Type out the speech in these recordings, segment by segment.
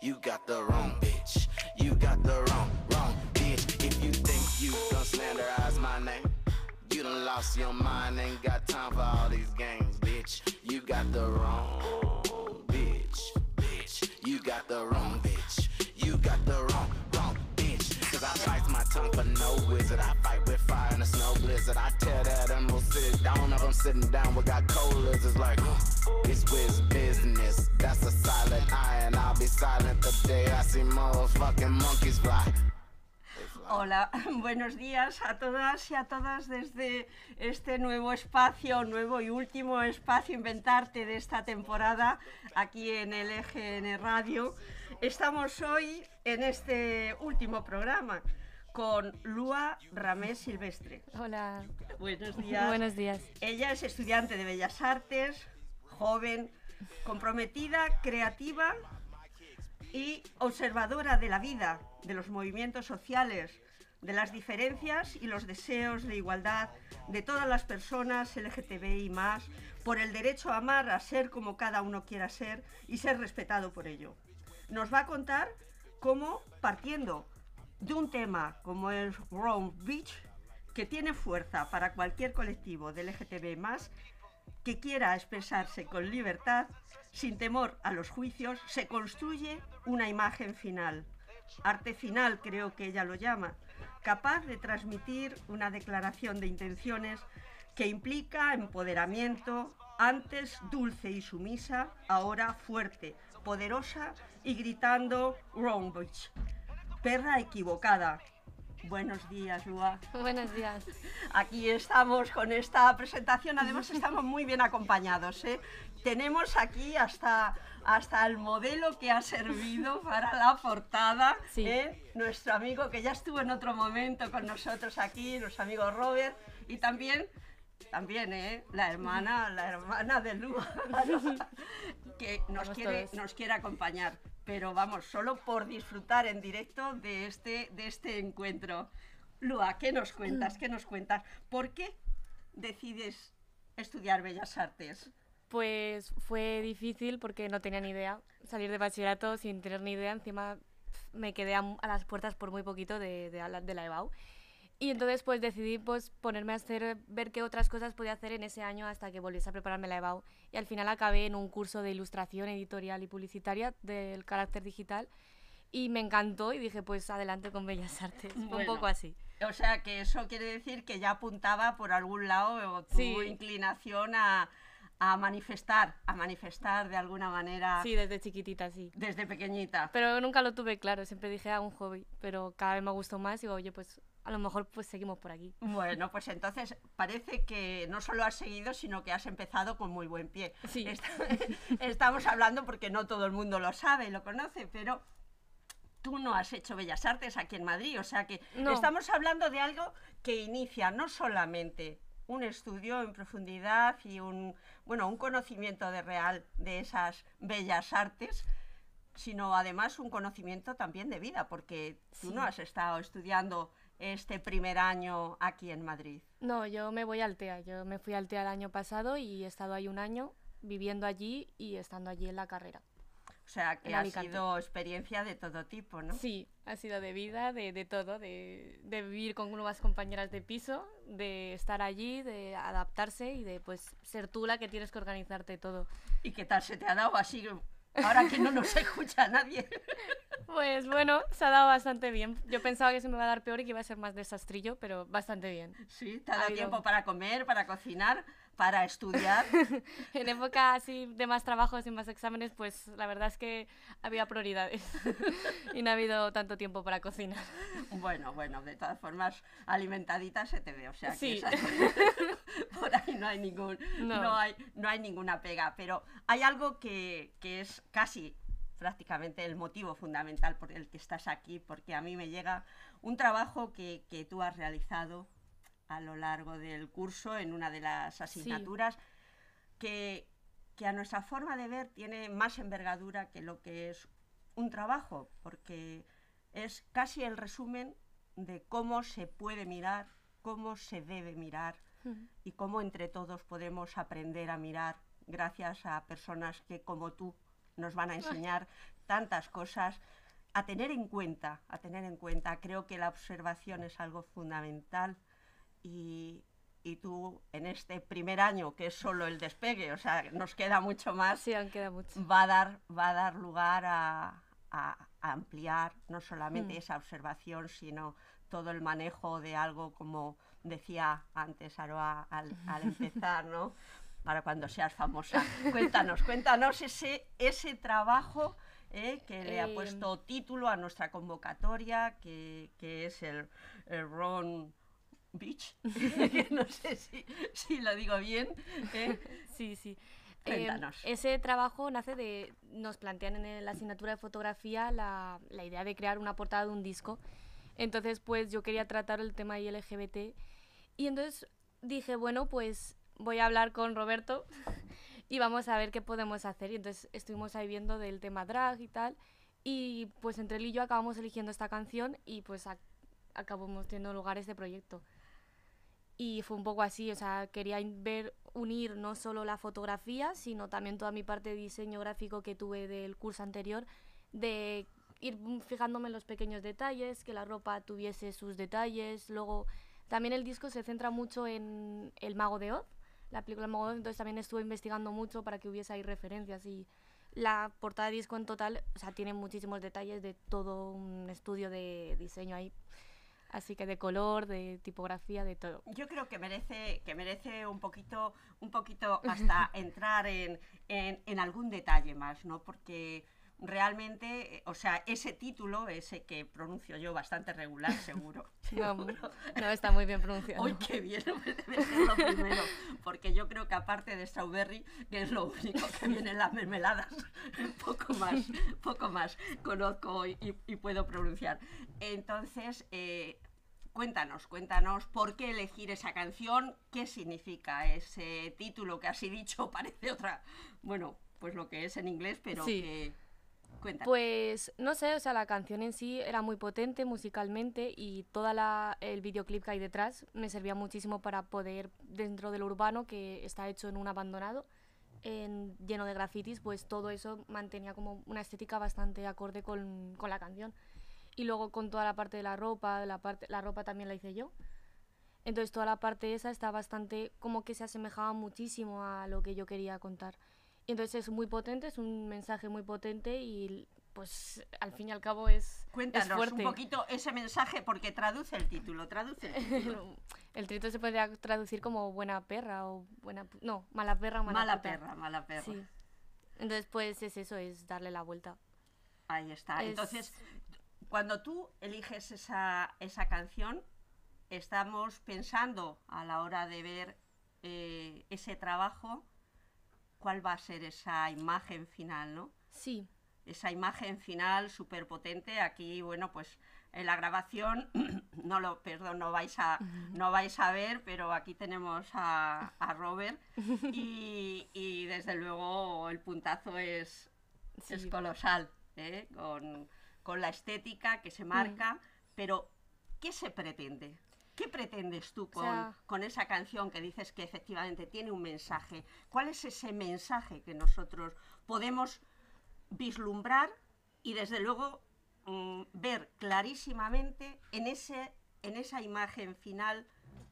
you got the wrong bitch. You got the wrong, wrong bitch. If you think you can slanderize my name, you done lost your mind, ain't got time for all these games, bitch. You got the wrong bitch, bitch. You got the wrong I monkeys fly. Hola, buenos días a todas y a todas desde este nuevo espacio, nuevo y último espacio Inventarte de esta temporada aquí en el EGN Radio. Estamos hoy en este último programa con Lua Ramés Silvestre. Hola. Buenos días. Buenos días. Ella es estudiante de Bellas Artes, joven, comprometida, creativa y observadora de la vida, de los movimientos sociales, de las diferencias y los deseos de igualdad de todas las personas LGTBI más, por el derecho a amar, a ser como cada uno quiera ser y ser respetado por ello. Nos va a contar cómo, partiendo de un tema como el Wrong Beach, que tiene fuerza para cualquier colectivo de LGTBI más, que quiera expresarse con libertad, sin temor a los juicios, se construye una imagen final. Arte final creo que ella lo llama, capaz de transmitir una declaración de intenciones que implica empoderamiento, antes dulce y sumisa, ahora fuerte, poderosa y gritando Wrong Bitch. Perra equivocada. Buenos días, Lua. Buenos días. Aquí estamos con esta presentación, además estamos muy bien acompañados. ¿eh? Tenemos aquí hasta, hasta el modelo que ha servido para la portada, Sí. ¿eh? nuestro amigo que ya estuvo en otro momento con nosotros aquí, nuestro amigo Robert, y también, también ¿eh? la hermana, la hermana de Lua, que nos quiere, nos quiere acompañar. Pero vamos, solo por disfrutar en directo de este, de este encuentro. Lua, ¿qué nos cuentas? ¿Qué nos cuentas? ¿Por qué decides estudiar Bellas Artes? Pues fue difícil porque no tenía ni idea. Salir de bachillerato sin tener ni idea. Encima me quedé a, a las puertas por muy poquito de, de, la- de la EBAU. Y entonces pues decidí pues ponerme a hacer, ver qué otras cosas podía hacer en ese año hasta que volviese a prepararme la EBAU. Y al final acabé en un curso de ilustración editorial y publicitaria del carácter digital. Y me encantó y dije pues adelante con Bellas Artes. Fue un Bueno. poco así. O sea, que eso quiere decir que ya apuntaba por algún lado tu Sí. inclinación a, a manifestar, a manifestar de alguna manera Sí, desde chiquitita, sí. desde pequeñita. Pero nunca lo tuve claro, siempre dije a un hobby, pero cada vez me gustó más y digo, oye, pues a lo mejor pues seguimos por aquí. Bueno, pues entonces parece que no solo has seguido, sino que has empezado con muy buen pie. Sí. Est- Estamos hablando porque no todo el mundo lo sabe, lo conoce, pero tú no has hecho Bellas Artes aquí en Madrid, o sea que No. estamos hablando de algo que inicia no solamente un estudio en profundidad y un bueno un conocimiento de real de esas bellas artes, sino además un conocimiento también de vida, porque tú Sí. no has estado estudiando este primer año aquí en Madrid. No, yo me voy al TEA, yo me fui al TEA el año pasado y he estado ahí un año viviendo allí y estando allí en la carrera. O sea, que ha sido experiencia de todo tipo, ¿no? Sí, ha sido de vida, de, de todo, de, de vivir con nuevas compañeras de piso, de estar allí, de adaptarse y de pues ser tú la que tienes que organizarte todo. ¿Y qué tal se te ha dado así? Ahora que no nos escucha nadie. Pues bueno, se ha dado bastante bien. Yo pensaba que se me iba a dar peor y que iba a ser más desastrillo, pero bastante bien. Sí, te ha dado Ha tiempo para comer, para cocinar, para estudiar. En época así de más trabajos y más exámenes, pues la verdad es que había prioridades y no ha habido tanto tiempo para cocinar. Bueno, bueno, de todas formas, alimentadita se te ve, o sea que Sí. Hay ningún, no. No. hay, no hay ninguna pega, pero hay algo que, que es casi prácticamente el motivo fundamental por el que estás aquí, porque a mí me llega un trabajo que, que tú has realizado a lo largo del curso en una de las asignaturas que, que a nuestra forma de ver tiene más envergadura que lo que es un trabajo, porque es casi el resumen de cómo se puede mirar, cómo se debe mirar y cómo entre todos podemos aprender a mirar gracias a personas que como tú nos van a enseñar tantas cosas a tener en cuenta, a tener en cuenta. Creo que la observación es algo fundamental y, y tú en este primer año, que es solo el despegue, o sea, nos queda mucho más, Sí, aún queda mucho. va a dar, va a dar lugar a, a- a ampliar no solamente Mm. esa observación, sino todo el manejo de algo como decía antes Aroa al, al empezar, ¿no? Para cuando seas famosa. Cuéntanos, cuéntanos ese, ese trabajo ¿eh? que le ha Eh, puesto título a nuestra convocatoria, que, que es el, el Ron Beach. no sé si, si lo digo bien. ¿eh? Sí, sí. Eh, Cuéntanos. ese trabajo nace de, nos plantean en la asignatura de fotografía la, la idea de crear una portada de un disco. Entonces, pues yo quería tratar el tema ahí LGBT. Y entonces dije, bueno, pues voy a hablar con Roberto y vamos a ver qué podemos hacer. Y entonces estuvimos ahí viendo del tema drag y tal. Y pues entre él y yo acabamos eligiendo esta canción y pues ac- acabamos teniendo lugar este proyecto. Y fue un poco así, o sea, quería ver, unir no solo la fotografía, sino también toda mi parte de diseño gráfico que tuve del curso anterior, de ir fijándome en los pequeños detalles, que la ropa tuviese sus detalles. Luego, también el disco se centra mucho en El Mago de Oz, la película El Mago de Oz, entonces también estuve investigando mucho para que hubiese ahí referencias y la portada de disco en total, o sea, tiene muchísimos detalles de todo un estudio de diseño ahí. Así que de color, de tipografía, de todo. Yo creo que merece, que merece un poquito, un poquito hasta entrar en, en- en algún detalle más, ¿no? Porque realmente, eh, o sea, ese título, ese que pronuncio yo bastante regular, seguro. No, seguro. no está muy bien pronunciado. Hoy qué bien, debe ser lo primero, porque yo creo que aparte de strawberry, que es lo único que viene en las mermeladas, poco más, poco más conozco y, y- y puedo pronunciar. Entonces, eh, cuéntanos, cuéntanos por qué elegir esa canción, qué significa ese título que así dicho parece otra, bueno, pues lo que es en inglés, pero Sí. que... Pues no sé, o sea, la canción en sí era muy potente musicalmente y todo el videoclip que hay detrás me servía muchísimo para poder, dentro del urbano que está hecho en un abandonado, en- lleno de grafitis, pues todo eso mantenía como una estética bastante acorde con, con la canción. Y luego con toda la parte de la ropa, la, parte, la ropa también la hice yo. Entonces toda la parte esa está bastante, como que se asemejaba muchísimo a lo que yo quería contar. Y entonces es muy potente, es un mensaje muy potente y pues al fin y al cabo es, es Cuéntanos fuerte. un poquito ese mensaje porque traduce el título, traduce el título. El trito se podría traducir como buena perra o buena... No, mala perra o mala, Mala puta. perra, mala perra. Sí. Entonces pues es eso, es darle la vuelta. Ahí está. Es- Entonces, cuando tú eliges esa, esa canción, estamos pensando a la hora de ver eh, ese trabajo, cuál va a ser esa imagen final, ¿no? Sí, Esa imagen final súper potente. Aquí, bueno, pues en la grabación, no lo, perdón, no vais a, no vais a ver, pero aquí tenemos a, a Robert y, y desde luego el puntazo es, sí. es colosal, ¿eh? con, con la estética que se marca, pero ¿qué se pretende? ¿Qué pretendes tú con, sea- con esa canción que dices que efectivamente tiene un mensaje? ¿Cuál es ese mensaje que nosotros podemos vislumbrar y desde luego mm, ver clarísimamente en, ese, en esa imagen final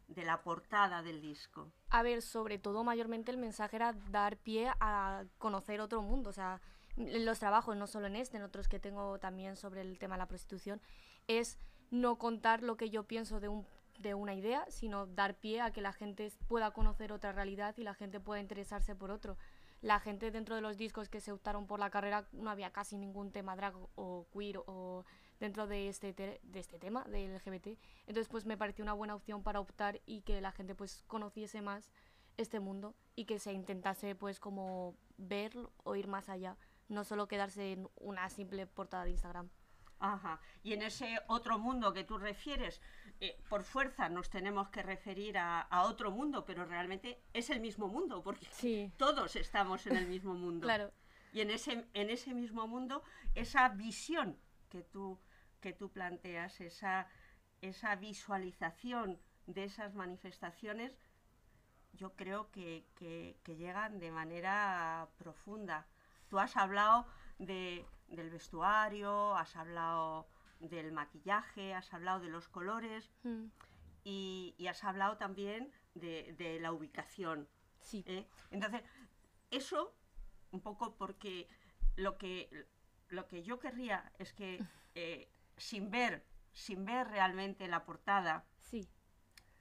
de la portada del disco? A ver, sobre todo mayormente el mensaje era dar pie a conocer otro mundo, o sea, los trabajos, no solo en este, en otros que tengo también sobre el tema de la prostitución, es no contar lo que yo pienso de, un, de una idea, sino dar pie a que la gente pueda conocer otra realidad y la gente pueda interesarse por otro. La gente dentro de los discos que se optaron por la carrera no había casi ningún tema drag o queer o dentro de este, te- de este tema del LGBT. Entonces pues me pareció una buena opción para optar y que la gente pues conociese más este mundo y que se intentase pues como ver o ir más allá, no solo quedarse en una simple portada de Instagram. Ajá. Y en ese otro mundo que tú refieres, eh, por fuerza nos tenemos que referir a, a otro mundo, pero realmente es el mismo mundo, porque Sí, todos estamos en el mismo mundo. claro. Y en ese, en ese mismo mundo, esa visión que tú, que tú planteas, esa, esa visualización de esas manifestaciones, yo creo que, que- que llegan de manera profunda. Tú has hablado de, del vestuario, has hablado del maquillaje, has hablado de los colores Mm, y, y has hablado también de, de la ubicación. Sí. ¿eh? Entonces, eso un poco porque lo que, lo que yo querría es que eh, sin ver, sin ver realmente la portada, Sí.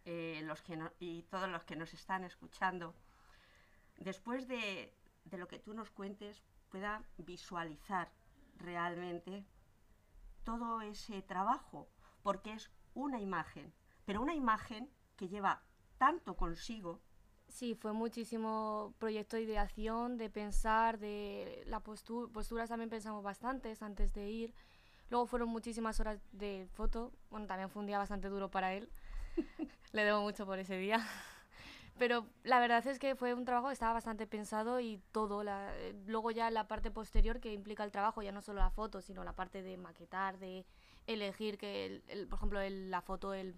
eh, los que no- y todos los que nos están escuchando, después de, de lo que tú nos cuentes, pueda visualizar realmente todo ese trabajo, porque es una imagen, pero una imagen que lleva tanto consigo, Sí, fue muchísimo proyecto de ideación, de pensar, de la postura, posturas también pensamos bastantes antes de ir. Luego fueron muchísimas horas de foto. Bueno, también fue un día bastante duro para él. Le debo mucho por ese día. Pero la verdad es que fue un trabajo que estaba bastante pensado y todo. la- eh, luego ya la parte posterior que implica el trabajo, ya no solo la foto, sino la parte de maquetar, de elegir que, el- por ejemplo, el- la foto, el,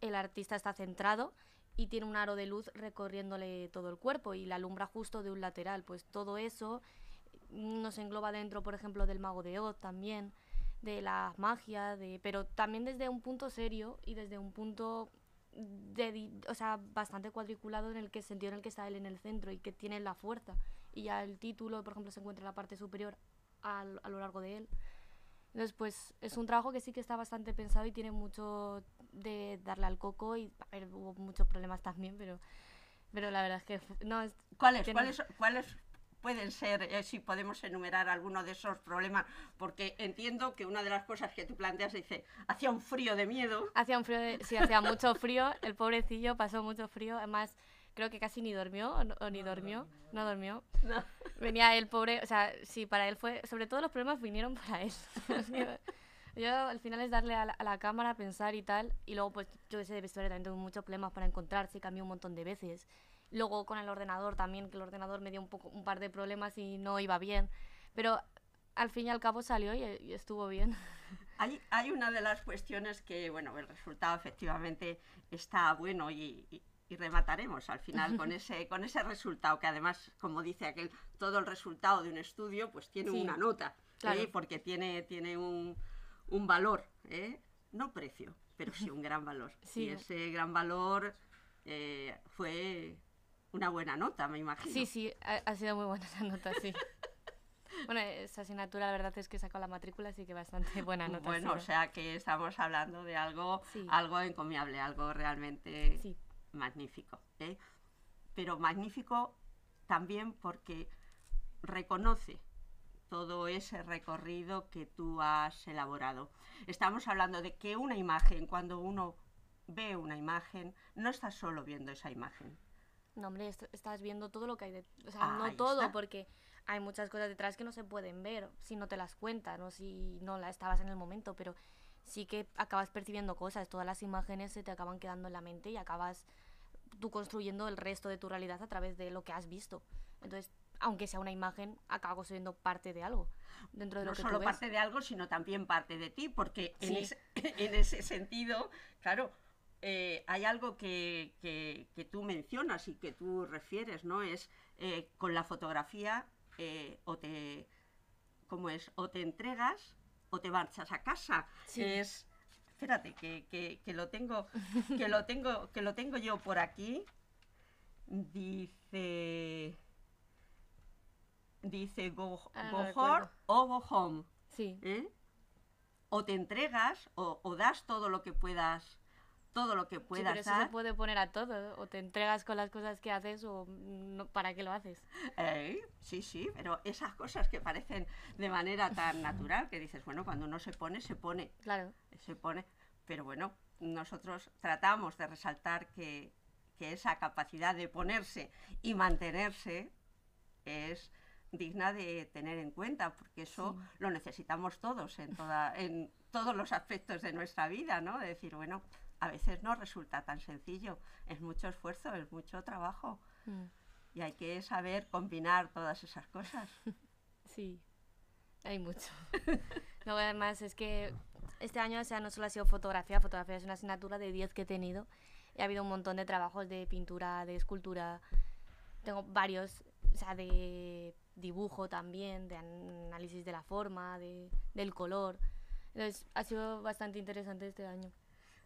el artista está centrado y tiene un aro de luz recorriéndole todo el cuerpo y la alumbra justo de un lateral. Pues todo eso mm, nos engloba dentro, por ejemplo, del mago de Oz también, de la magia, de, pero también desde un punto serio y desde un punto de, o sea, bastante cuadriculado en el que sentido en el que está él en el centro y que tiene la fuerza. Y ya el título, por ejemplo, se encuentra en la parte superior al- a lo largo de él. Entonces, pues es un trabajo que sí que está bastante pensado y tiene mucho de darle al coco y a ver, hubo muchos problemas también, pero, pero la verdad es que no, es- ¿Cuáles, cuáles, cuáles pueden ser, eh, si podemos enumerar alguno de esos problemas? Porque entiendo que una de las cosas que tú planteas dice, hacía un frío de miedo. hacía un frío, de- sí, hacía mucho frío, el pobrecillo pasó mucho frío, además creo que casi ni durmió o, no- o ni durmió, no durmió. No. Venía el pobre, o sea, sí, para él fue, sobre todo los problemas vinieron para él. Yo al final es darle a la, a la cámara, pensar y tal, y luego pues yo sé, de vestuario también tuve muchos problemas para encontrarse, cambié un montón de veces. Luego con el ordenador también, que el ordenador me dio un, poco, un par de problemas y no iba bien, pero al fin y al cabo salió y, y estuvo bien. Hay, hay una de las cuestiones que, bueno, el resultado efectivamente está bueno y, y- y remataremos al final con ese, con ese resultado, que además, como dice aquel, todo el resultado de un estudio pues tiene Sí, una nota, ¿eh? claro. porque tiene, tiene un, un valor, ¿eh? no precio, pero sí un gran valor. Sí. Y ese gran valor eh, fue una buena nota, me imagino. Sí, sí, ha, ha sido muy buena esa nota, sí. Bueno, esa asignatura la verdad es que sacó la matrícula, así que bastante buena nota. Bueno, o sea que estamos hablando de algo, Sí. algo encomiable, algo realmente Sí, magnífico. ¿eh? Pero magnífico también porque reconoce todo ese recorrido que tú has elaborado. Estamos hablando de que una imagen, cuando uno ve una imagen, no está solo viendo esa imagen. No, hombre, est- estás viendo todo lo que hay detrás. O sea, no Ahí todo, está. porque hay muchas cosas detrás que no se pueden ver si no te las cuentan o si no la estabas en el momento, pero sí que acabas percibiendo cosas. Todas las imágenes se te acaban quedando en la mente y acabas tú construyendo el resto de tu realidad a través de lo que has visto. Entonces, aunque sea una imagen, acaba construyendo parte de algo dentro de no lo que solo tú ves. parte de algo, sino también parte de ti, porque en, Sí. ese, en ese sentido, claro, eh, hay algo que, que- que tú mencionas y que tú refieres, ¿no? Es eh, con la fotografía eh, o te, ¿cómo es? O te entregas o te marchas a casa. Sí. Es, espérate, que, que- que lo tengo, que lo tengo, que lo tengo yo por aquí. Dice, dice go, Ah, go hard o go home. Sí. O te entregas o, o das todo lo que puedas, todo lo que sí, puedas pero eso se puede poner a todo. O te entregas con las cosas que haces o no, para qué lo haces. Eh, sí, sí, pero esas cosas que parecen de manera tan natural que dices, bueno, cuando uno se pone, se pone, Claro, se pone. Pero bueno, nosotros tratamos de resaltar que, que esa capacidad de ponerse y mantenerse es digna de tener en cuenta, porque eso Sí. lo necesitamos todos en, toda, en todos los aspectos de nuestra vida, ¿no? De decir, bueno, a veces no resulta tan sencillo, es mucho esfuerzo, es mucho trabajo mm, y hay que saber combinar todas esas cosas. sí, hay mucho. Luego además es que este año o sea, no solo ha sido fotografía, fotografía es una asignatura de 10 que he tenido y ha habido un montón de trabajos de pintura, de escultura. Tengo varios o sea, de dibujo también, de análisis de la forma, de, del color. Entonces, ha sido bastante interesante este año.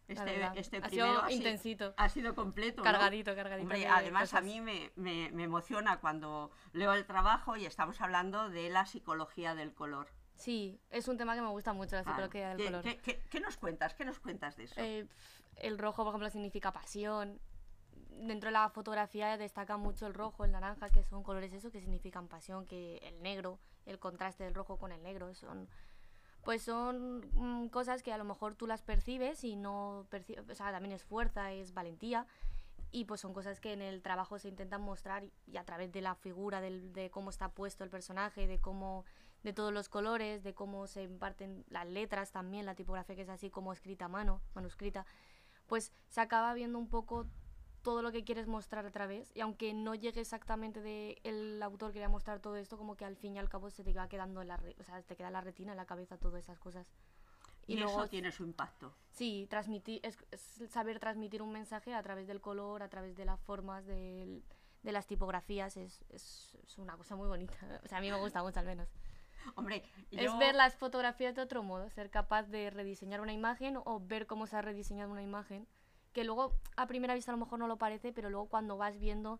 Este, este ha primero sido ha sido- intensito. Ha sido completo. ¿no? Cargadito, cargadito. Hombre, de además a cosas. mí me, me- me emociona cuando leo el trabajo y estamos hablando de la psicología del color. Sí, es un tema que me gusta mucho, la Vale. psicología del ¿Qué, color. qué- qué- qué nos cuentas? ¿Qué nos cuentas de eso? Eh, el rojo, por ejemplo, significa pasión. Dentro de la fotografía destaca mucho el rojo, el naranja, que son colores eso que significan pasión, que el negro, el contraste del rojo con el negro, son pues son mm, cosas que a lo mejor tú las percibes y no percibes, o sea, también es fuerza, es valentía y pues son cosas que en el trabajo se intentan mostrar y, y a través de la figura, del- de cómo está puesto el personaje, de cómo de todos los colores, de cómo se imparten las letras también, la tipografía que es así como escrita a mano, manuscrita, pues se acaba viendo un poco todo lo que quieres mostrar a través y aunque no llegue exactamente de el autor quería mostrar todo esto como que al fin y al cabo se te va quedando en la re- o sea te queda en la retina en la cabeza todas esas cosas y eso tiene su impacto. Sí, transmitir, es, es saber transmitir un mensaje a través del color, a través de las formas, del- de las tipografías, es, es, es una cosa muy bonita. O sea, a mí me gusta mucho al menos. Hombre, Es yo- ver las fotografías de otro modo, ser capaz de rediseñar una imagen o ver cómo se ha rediseñado una imagen, que luego a primera vista a lo mejor no lo parece, pero luego cuando vas viendo,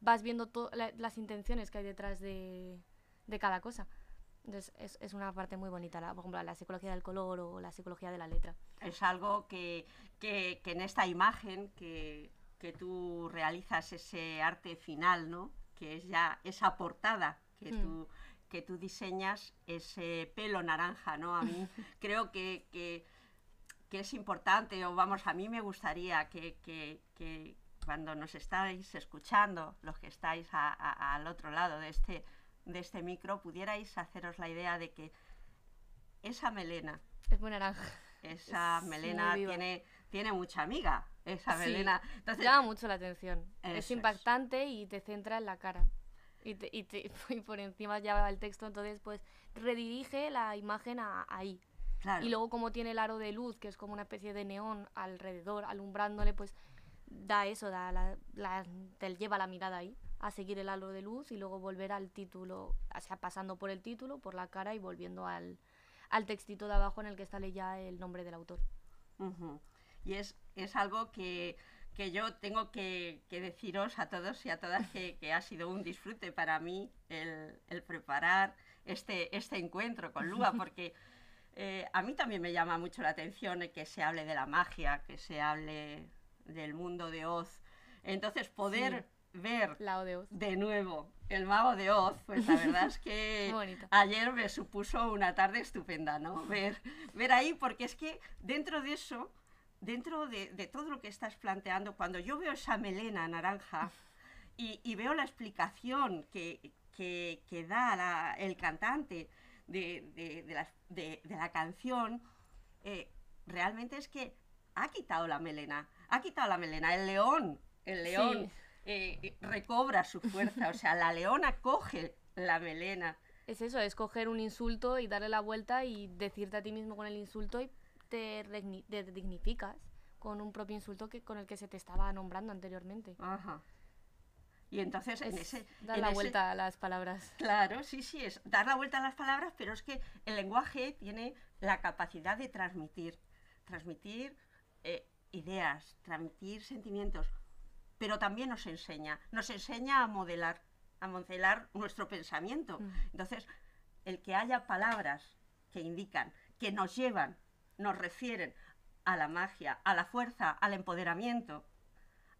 vas viendo la- las intenciones que hay detrás de, de cada cosa. Entonces es, es una parte muy bonita, la, por ejemplo, la psicología del color o la psicología de la letra. es algo que, que- que en esta imagen que, que tú realizas ese arte final, ¿no? Que es ya esa portada que Hmm. tú que tú diseñas ese pelo naranja, ¿no? A mí creo que, que- que es importante, o vamos, a mí me gustaría que, que- que cuando nos estáis escuchando, los que estáis a- a- al otro lado de este, de este micro, pudierais haceros la idea de que esa melena, Es muy naranja. esa Es melena tiene, tiene mucha amiga, esa Sí, melena. Entonces, Llama mucho la atención. Es es. impactante y te centra en la cara. Y, te- y te- y por encima ya va el texto, entonces pues redirige la imagen a, ahí. Claro, Y luego como tiene el aro de luz, que es como una especie de neón alrededor, alumbrándole, pues da eso, da la, la- te lleva la mirada ahí, a seguir el halo de luz y luego volver al título, o sea, pasando por el título, por la cara y volviendo al, al textito de abajo en el que sale ya el nombre del autor. Ujú. Y es, es algo que, que yo tengo que, que deciros a todos y a todas que, que ha sido un disfrute para mí el, el preparar este, este encuentro con Lua, porque eh, a mí también me llama mucho la atención el que se hable de la magia, que se hable del mundo de Oz. Entonces, poder ver La O de Oz. de nuevo el mago de Oz, pues la verdad es que ayer me supuso una tarde estupenda, ¿no? Ver, ver ahí, porque es que dentro de eso, dentro de, de todo lo que estás planteando, cuando yo veo esa melena naranja y, y veo la explicación que, que- que da la- el cantante de, de- de la, de- de la canción, eh, realmente es que ha quitado la melena, ha quitado la melena, el león, el león Sí. eh, eh, recobra su fuerza, o sea, la leona coge la melena. Es eso, es coger un insulto y darle la vuelta y decirte a ti mismo con el insulto y te dignificas con un propio insulto que, con el que se te estaba nombrando anteriormente. Ajá. Y entonces en Es ese... dar en la ese- vuelta a las palabras. Claro, sí, sí, es dar la vuelta a las palabras, pero es que el lenguaje tiene la capacidad de transmitir, transmitir eh, ideas, transmitir sentimientos, pero también nos enseña, nos enseña a modelar, a modelar nuestro pensamiento. Mm. Entonces, el que haya palabras que indican, que nos llevan, nos refieren a la magia, a la fuerza, al empoderamiento,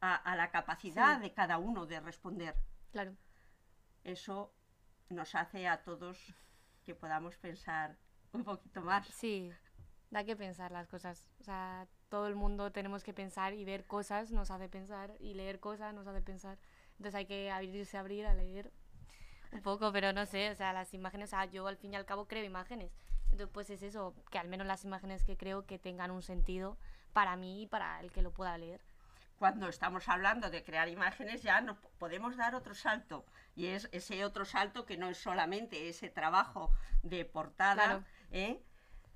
a, a la capacidad Sí. de cada uno de responder Claro. eso nos hace a todos que podamos pensar un poquito más. Sí, da que pensar las cosas. O sea, todo el mundo tenemos que pensar y ver cosas nos hace pensar y leer cosas nos hace pensar. Entonces hay que abrirse a abrir a leer un poco, pero no sé, o sea, las imágenes, o sea, yo al fin y al cabo creo imágenes. Entonces, pues es eso, que al menos las imágenes que creo que tengan un sentido para mí y para el que lo pueda leer. Cuando estamos hablando de crear imágenes ya nos po- podemos dar otro salto y es ese otro salto que no es solamente ese trabajo de portada, Claro. ¿eh?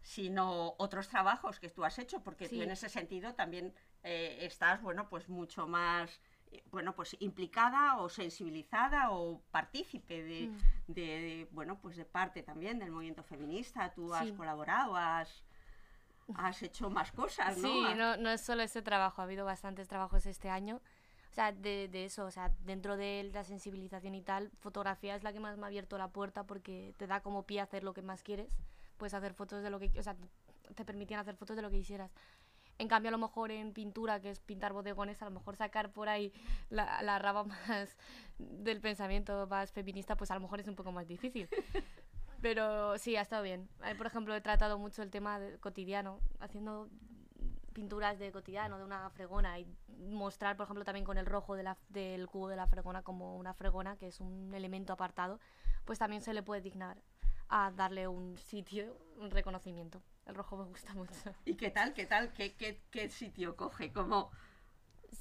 sino otros trabajos que tú has hecho, porque tú en ese sentido también eh, estás, bueno, pues mucho más eh, bueno, pues implicada o sensibilizada o partícipe de, Mm. de- de, bueno, pues de parte también del movimiento feminista. Tú has Sí. colaborado, has, has hecho más cosas, ¿no? Sí, no, no es solo ese trabajo, ha habido bastantes trabajos este año. O sea, de, de eso, o sea, dentro de la sensibilización y tal, fotografía es la que más me ha abierto la puerta porque te da como pie a hacer lo que más quieres. Puedes hacer fotos de lo que, o sea, te permitían hacer fotos de lo que quisieras. En cambio, a lo mejor en pintura, que es pintar bodegones, a lo mejor sacar por ahí la, la rama más del pensamiento más feminista, pues a lo mejor es un poco más difícil. Pero sí, ha estado bien. Eh, Por ejemplo, he tratado mucho el tema de- cotidiano, haciendo pinturas de cotidiano, de una fregona, y mostrar, por ejemplo, también con el rojo de la- del cubo de la fregona como una fregona, que es un elemento apartado, pues también se le puede dignar a darle un sitio, un reconocimiento. El rojo me gusta mucho. ¿Y qué tal? ¿Qué tal? ¿Qué, qué, qué sitio coge? Como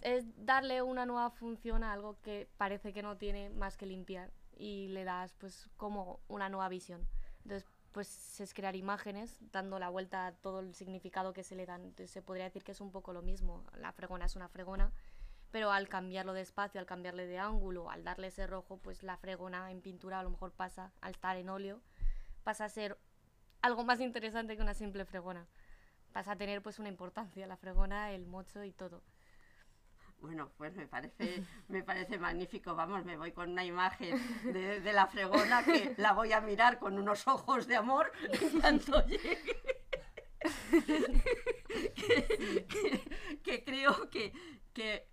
Es darle una nueva función a algo que parece que no tiene más que limpiar y le das pues como una nueva visión. Entonces, pues es crear imágenes dando la vuelta a todo el significado que se le dan. Entonces se podría decir que es un poco lo mismo. La fregona es una fregona, pero al cambiarlo de espacio, al cambiarle de ángulo, al darle ese rojo, pues la fregona en pintura a lo mejor pasa, al estar en óleo, pasa a ser algo más interesante que una simple fregona. Pasa a tener pues una importancia la fregona, el mocho y todo. Bueno, pues me parece, me parece magnífico. Vamos, me voy con una imagen de, de la fregona que la voy a mirar con unos ojos de amor en cuanto llegue. que, que- que creo que, que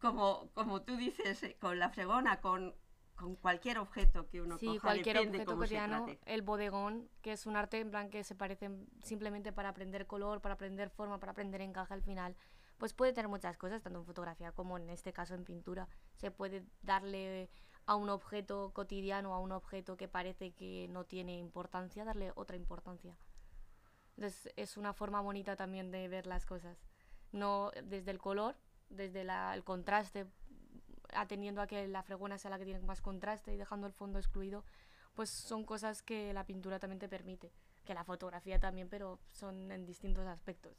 como, como tú dices, eh, con la fregona, con, con cualquier objeto que uno Sí, coja, cualquier depende objeto cómo se cotidiano, trate. el bodegón, que es un arte en plan que se parece simplemente para aprender color, para aprender forma, para aprender encaje al final, pues puede tener muchas cosas, tanto en fotografía como en este caso en pintura. Se puede darle a un objeto cotidiano, a un objeto que parece que no tiene importancia, darle otra importancia. Entonces es una forma bonita también de ver las cosas. No desde el color, desde la- el contraste, atendiendo a que la fregona sea la que tiene más contraste y dejando el fondo excluido, pues son cosas que la pintura también te permite. Que la fotografía también, pero son en distintos aspectos.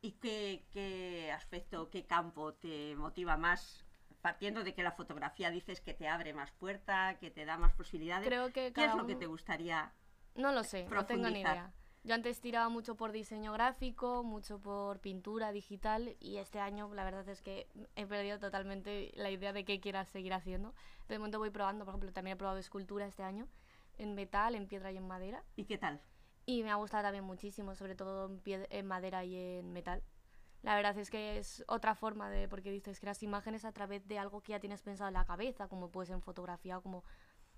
¿Y qué, qué aspecto, qué campo te motiva más? Partiendo de que la fotografía dices que te abre más puerta, que te da más posibilidades. Creo que ¿Qué es lo que te gustaría? No lo sé, no tengo ni idea. Yo antes tiraba mucho por diseño gráfico, mucho por pintura digital y este año la verdad es que he perdido totalmente la idea de qué quiera seguir haciendo. De momento voy probando, por ejemplo, también he probado escultura este año en metal, en piedra y en madera ¿Y qué tal? Y me ha gustado también muchísimo, sobre todo en, pied- en madera y en metal. La verdad es que es otra forma de, porque dices, creas imágenes a través de algo que ya tienes pensado en la cabeza, como puede ser en fotografía o como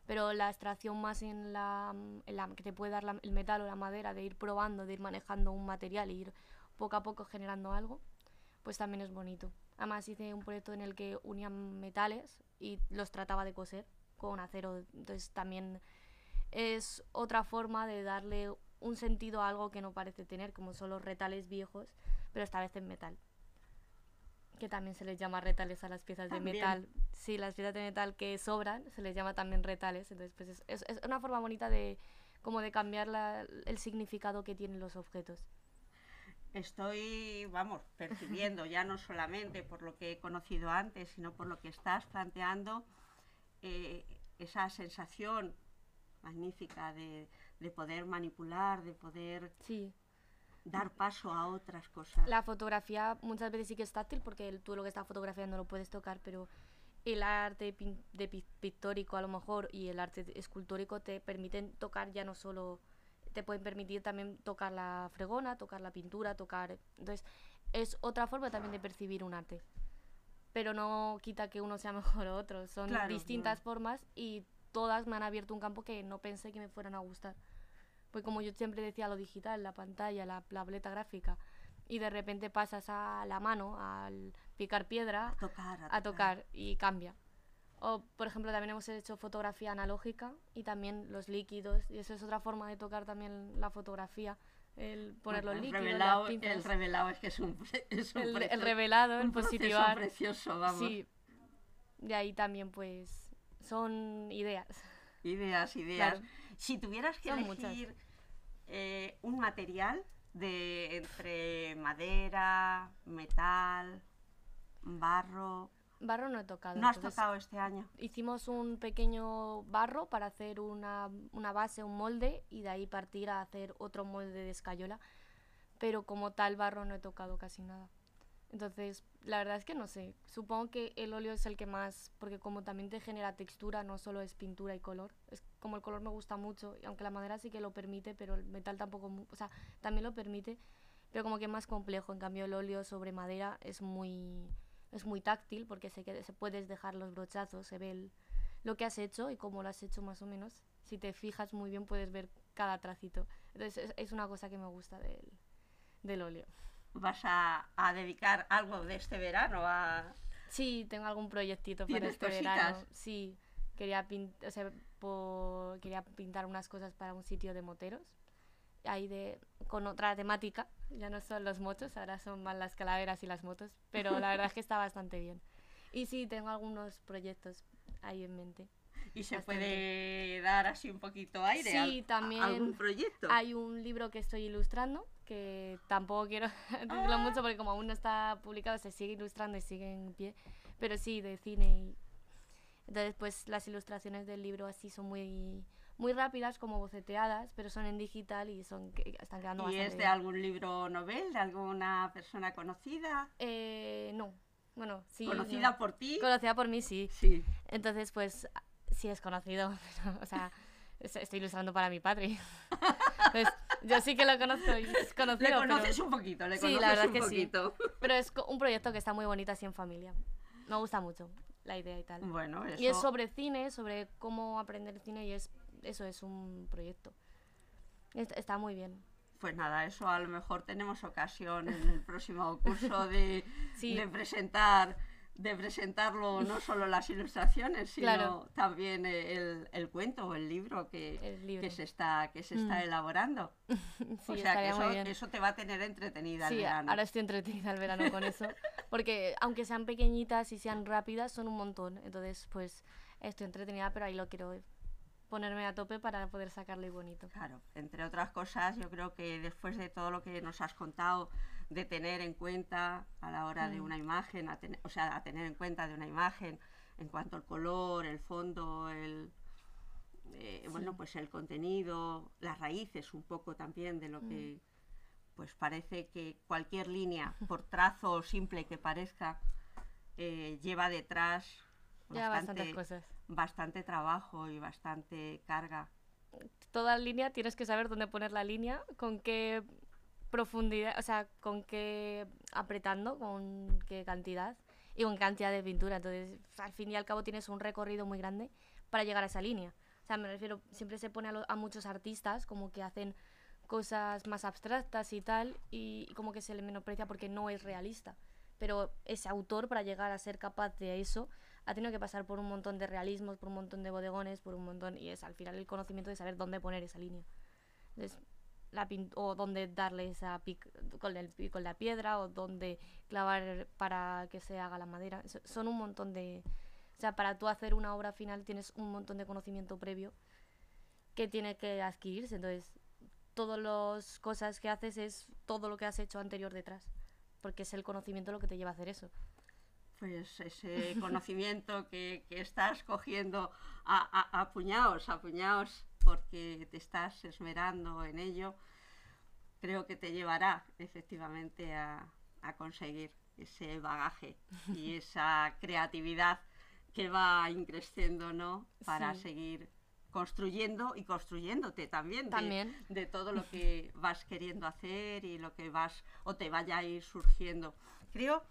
pero la extracción más en la, en la que te puede dar la- el metal o la madera, de ir probando, de ir manejando un material e ir poco a poco generando algo, pues también es bonito. Además hice un proyecto en el que unía metales y los trataba de coser con acero, entonces también es otra forma de darle un sentido a algo que no parece tener, como son los retales viejos, pero esta vez en metal. Que también se les llama retales a las piezas También. de metal. Sí, las piezas de metal que sobran se les llama también retales. Entonces, pues es, es- es una forma bonita de como de cambiar la- el significado que tienen los objetos. Estoy, vamos, percibiendo ya no solamente por lo que he conocido antes, sino por lo que estás planteando, eh, esa sensación magnífica de, de poder manipular, de poder Sí. dar paso a otras cosas. La fotografía muchas veces sí que es táctil porque tú lo que estás fotografiando lo puedes tocar, pero el arte pin- de pi- pictórico a lo mejor y el arte escultórico te permiten tocar ya no solo, te pueden permitir también tocar la fregona, tocar la pintura, tocar... Entonces es otra forma también de percibir un arte. Pero no quita que uno sea mejor o otro, son Claro, distintas no. formas y todas me han abierto un campo que no pensé que me fueran a gustar. Pues como yo siempre decía, lo digital, la pantalla, la, la tableta gráfica, y de repente pasas a la mano, al picar piedra, a tocar, a tocar y cambia. O, por ejemplo, también hemos hecho fotografía analógica y también los líquidos, y eso es otra forma de tocar también la fotografía, el poner Bueno, los el líquidos, revelado, las el revelado es que es un, es un el, el precio- revelado, el un proceso positivar. precioso, vamos. Sí, de ahí también pues son ideas. Ideas, ideas. Claro. Si tuvieras que Son elegir eh, un material de entre madera, metal, barro, Barro no he tocado. ¿No has tocado este año? Hicimos un pequeño barro para hacer una, una base, un molde, y de ahí partir a hacer otro molde de escayola. Pero como tal barro no he tocado casi nada. Entonces, la verdad es que no sé. Supongo que el óleo es el que más, porque como también te genera textura, no solo es pintura y color. Es como el color me gusta mucho, y aunque la madera sí que lo permite, pero el metal tampoco, o sea, también lo permite, pero como que es más complejo. En cambio, el óleo sobre madera es muy, es muy táctil, porque se, que- se puedes dejar los brochazos, se ve el- lo que has hecho y cómo lo has hecho más o menos. Si te fijas muy bien, puedes ver cada tracito. Entonces, es, es una cosa que me gusta del, del óleo. ¿Vas a, a dedicar algo de este verano a...? Sí, tengo algún proyectito para ¿Tienes este cositas? verano. Sí, quería, pin- o sea, quería pintar unas cosas para un sitio de moteros. Ahí de, con otra temática. Ya no son los motos, ahora son más las calaveras y las motos. Pero la verdad es que está bastante bien. Y sí, tengo algunos proyectos ahí en mente. ¿Y se puede dar así un poquito aire? Sí, a- también ¿Algún proyecto? Hay un libro que estoy ilustrando, que tampoco quiero decirlo Ah. mucho porque como aún no está publicado, se sigue ilustrando y sigue en pie. Pero sí, de cine. Y... Entonces, pues las ilustraciones del libro así son muy, muy rápidas, como boceteadas, pero son en digital y son están quedando ¿Y es de bien. algún libro novel, de alguna persona conocida? Eh, no, bueno, sí. ¿Conocida no. por ti? Conocida por mí, sí. Sí. Entonces, pues sí es conocido, pero, o sea, es- estoy ilustrando para mi padre. Pues yo sí que lo conozco y es conocido. Le pero- conoces un poquito, le Sí, conoces la verdad un que sí. Pero es un proyecto que está muy bonito así en familia. Me gusta mucho la idea y tal. Bueno, eso... Y es sobre cine, sobre cómo aprender cine y es eso es un proyecto. Est- Está muy bien. Pues nada, eso a lo mejor tenemos ocasión en el próximo curso de, Sí. de presentar de presentarlo no solo las ilustraciones, sino Claro. también el, el cuento o el libro que, El libro. que se está, que se está Mm. elaborando. Sí, o sea que eso, eso te va a tener entretenida el Sí, verano. ahora estoy entretenida el verano con eso. Porque aunque sean pequeñitas y sean rápidas, son un montón. Entonces, pues estoy entretenida, pero ahí lo quiero ponerme a tope para poder sacarlo y bonito. Claro, entre otras cosas, yo creo que después de todo lo que nos has contado, de tener en cuenta a la hora de Mm. una imagen, a o sea, a tener en cuenta de una imagen en cuanto al color, el fondo, el eh, bueno, pues el contenido, las raíces un poco también de lo Mm. que pues parece que cualquier línea, por trazo simple que parezca, eh, lleva detrás bastante, cosas. bastante trabajo y bastante carga. toda línea tienes que saber dónde poner la línea, con qué profundidad, o sea, con qué apretando, con qué cantidad y con qué cantidad de pintura. Entonces, al fin y al cabo tienes un recorrido muy grande para llegar a esa línea. O sea, me refiero, siempre se pone a, muchos artistas como que hacen cosas más abstractas y tal, y, y como que se le menosprecia porque no es realista. Pero ese autor, para llegar a ser capaz de eso, ha tenido que pasar por un montón de realismos, por un montón de bodegones, por un montón. Y es al final el conocimiento de saber dónde poner esa línea. Entonces, la o dónde darle esa pic con, el, con la piedra, o dónde clavar para que se haga la madera. Son un montón de. O sea, para tú hacer una obra final tienes un montón de conocimiento previo que tiene que adquirirse. Entonces, todas las cosas que haces es todo lo que has hecho anterior detrás. Porque es el conocimiento lo que te lleva a hacer eso. pues ese conocimiento que, que estás cogiendo a, a- a puñados, a puñados, porque te estás esmerando en ello, creo que te llevará efectivamente a, a conseguir ese bagaje y esa creatividad que va increciendo, ¿no? Para Sí. seguir construyendo y construyéndote también, de- También. de todo lo que vas queriendo hacer y lo que vas o te vaya a ir surgiendo. Creo,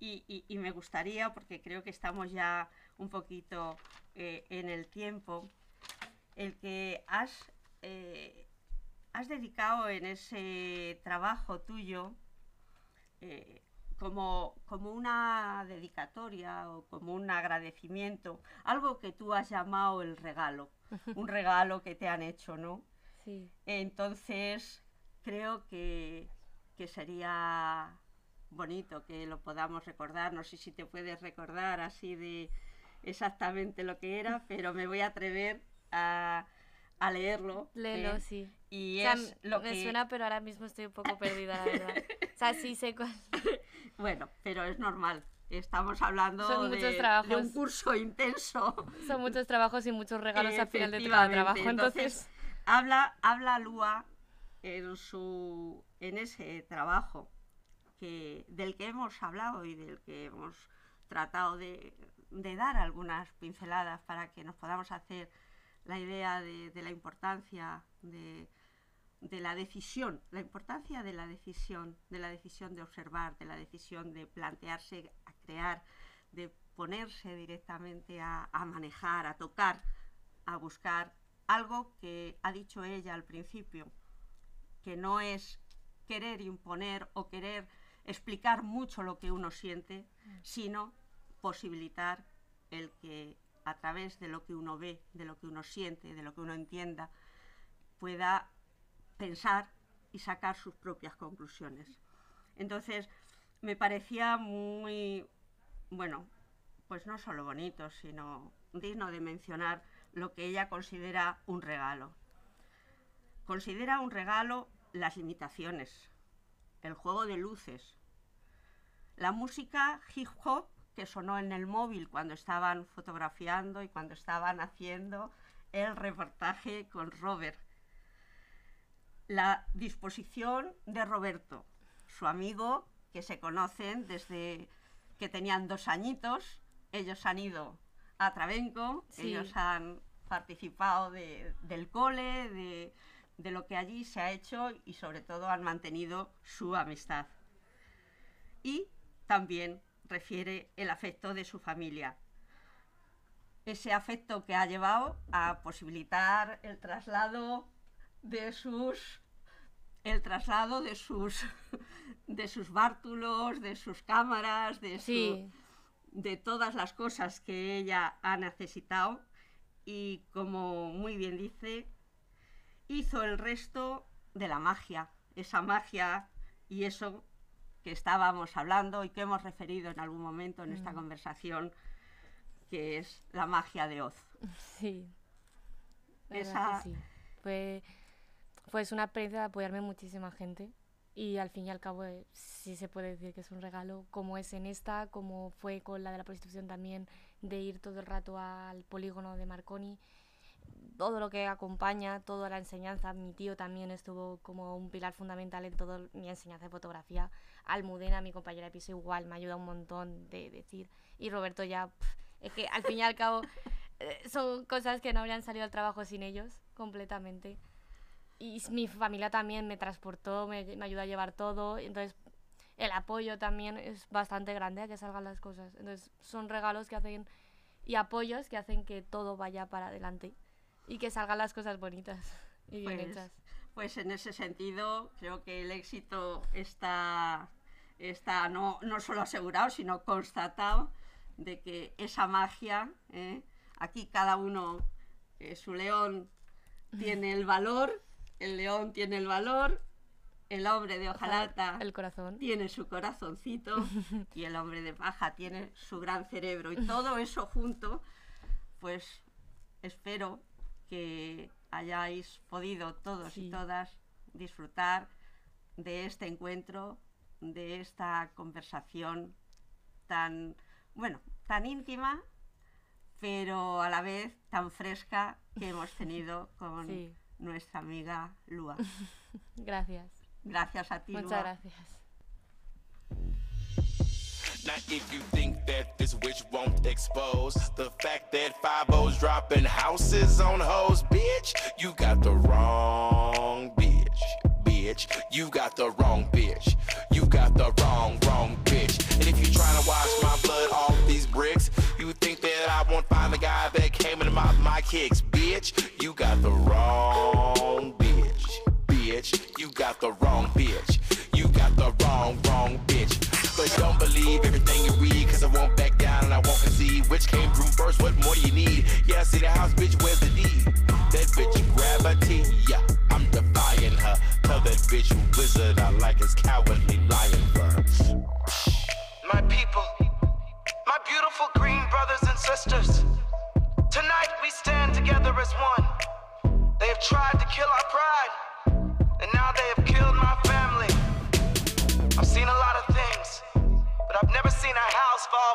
y, y- y me gustaría, porque creo que estamos ya un poquito eh, en el tiempo, el que has, eh, has dedicado en ese trabajo tuyo eh, como, como una dedicatoria o como un agradecimiento, algo que tú has llamado el regalo, un regalo que te han hecho, ¿no? Sí. Entonces, creo que, que sería bonito que lo podamos recordar. No sé si te puedes recordar así de exactamente lo que era, pero me voy a atrever a, a leerlo. Léelo, ¿eh? sí. Y O sea, es lo me que... suena, pero ahora mismo estoy un poco perdida, la verdad. O sea, sí sé cuál. Bueno, pero es normal. Estamos hablando Son muchos de, de un curso intenso. Son muchos trabajos y muchos regalos al final de cada trabajo. Entonces, habla, habla Lua en, su, en ese trabajo que, del que hemos hablado y del que hemos tratado de, de dar algunas pinceladas para que nos podamos hacer la idea de, de la importancia de, de la decisión, la importancia de la decisión, de la decisión de observar, de la decisión de plantearse a crear, de ponerse directamente a, a manejar, a tocar, a buscar algo que ha dicho ella al principio, que no es querer imponer o querer explicar mucho lo que uno siente, sino posibilitar el que a través de lo que uno ve, de lo que uno siente, de lo que uno entienda, pueda pensar y sacar sus propias conclusiones. Entonces, me parecía muy, bueno, pues no solo bonito, sino digno de mencionar lo que ella considera un regalo. Considera un regalo las limitaciones, el juego de luces, la música hip hop que sonó en el móvil cuando estaban fotografiando y cuando estaban haciendo el reportaje con Robert. La disposición de Roberto, su amigo, que se conocen desde que tenían dos añitos. Ellos han ido a Trabenco, Sí. ellos han participado de- del cole, de, de lo que allí se ha hecho y sobre todo han mantenido su amistad. Y también refiere el afecto de su familia. Ese afecto que ha llevado a posibilitar el traslado de sus el traslado de sus de sus bártulos, de sus cámaras, de su- sí, de todas las cosas que ella ha necesitado y como muy bien dice, hizo el resto de la magia, esa magia y eso que estábamos hablando y que hemos referido en algún momento en esta conversación, que es la magia de Oz. sí. Esa- sí. Fue, pues una experiencia de apoyarme muchísima gente y al fin y al cabo eh, sí se puede decir que es un regalo, como es en esta, como fue con la de la prostitución también, de ir todo el rato al polígono de Marconi, todo lo que acompaña, toda la enseñanza. Mi tío también estuvo como un pilar fundamental en toda mi enseñanza de fotografía. Almudena, mi compañera de piso, igual me ayuda un montón de decir. Y Roberto ya, es que al fin y al cabo eh, son cosas que no habrían salido al trabajo sin ellos, completamente. Y mi familia también me transportó, me, me ayudó a llevar todo. Entonces, el apoyo también es bastante grande a que salgan las cosas. Entonces, son regalos que hacen y apoyos que hacen que todo vaya para adelante y que salgan las cosas bonitas y bien Pues, hechas. Pues en ese sentido creo que el éxito está, está no, no solo asegurado, sino constatado de que esa magia, ¿eh? aquí cada uno, eh, su león tiene el valor, el león tiene el valor, el hombre de hojalata El corazón. tiene su corazoncito y el hombre de paja tiene su gran cerebro. Y todo eso junto, pues espero que hayáis podido todos y todas disfrutar de este encuentro, de esta conversación tan, bueno, tan íntima, pero a la vez tan fresca que hemos tenido con Sí. nuestra amiga Lua. Gracias. Gracias a ti, Muchas Lua. gracias. Now, if you think that this witch won't expose the fact that five O's dropping houses on hoes, bitch, you got the wrong bitch. Bitch, you got the wrong bitch. You got the wrong, wrong bitch. And if you're trying to wash my blood off these bricks, you think that I won't find the guy that came in my, my kicks, bitch. Which came through first, what more do you need? Yeah, see the house, bitch, where's the deed? That bitch gravity, yeah, I'm defying her. Tell that bitch wizard I like his cowardly lion verbs. My people, my beautiful green brothers and sisters, tonight we stand together as one. They have tried to kill our pride, and now they have killed my family. I've seen a lot of things, but I've never seen a house fall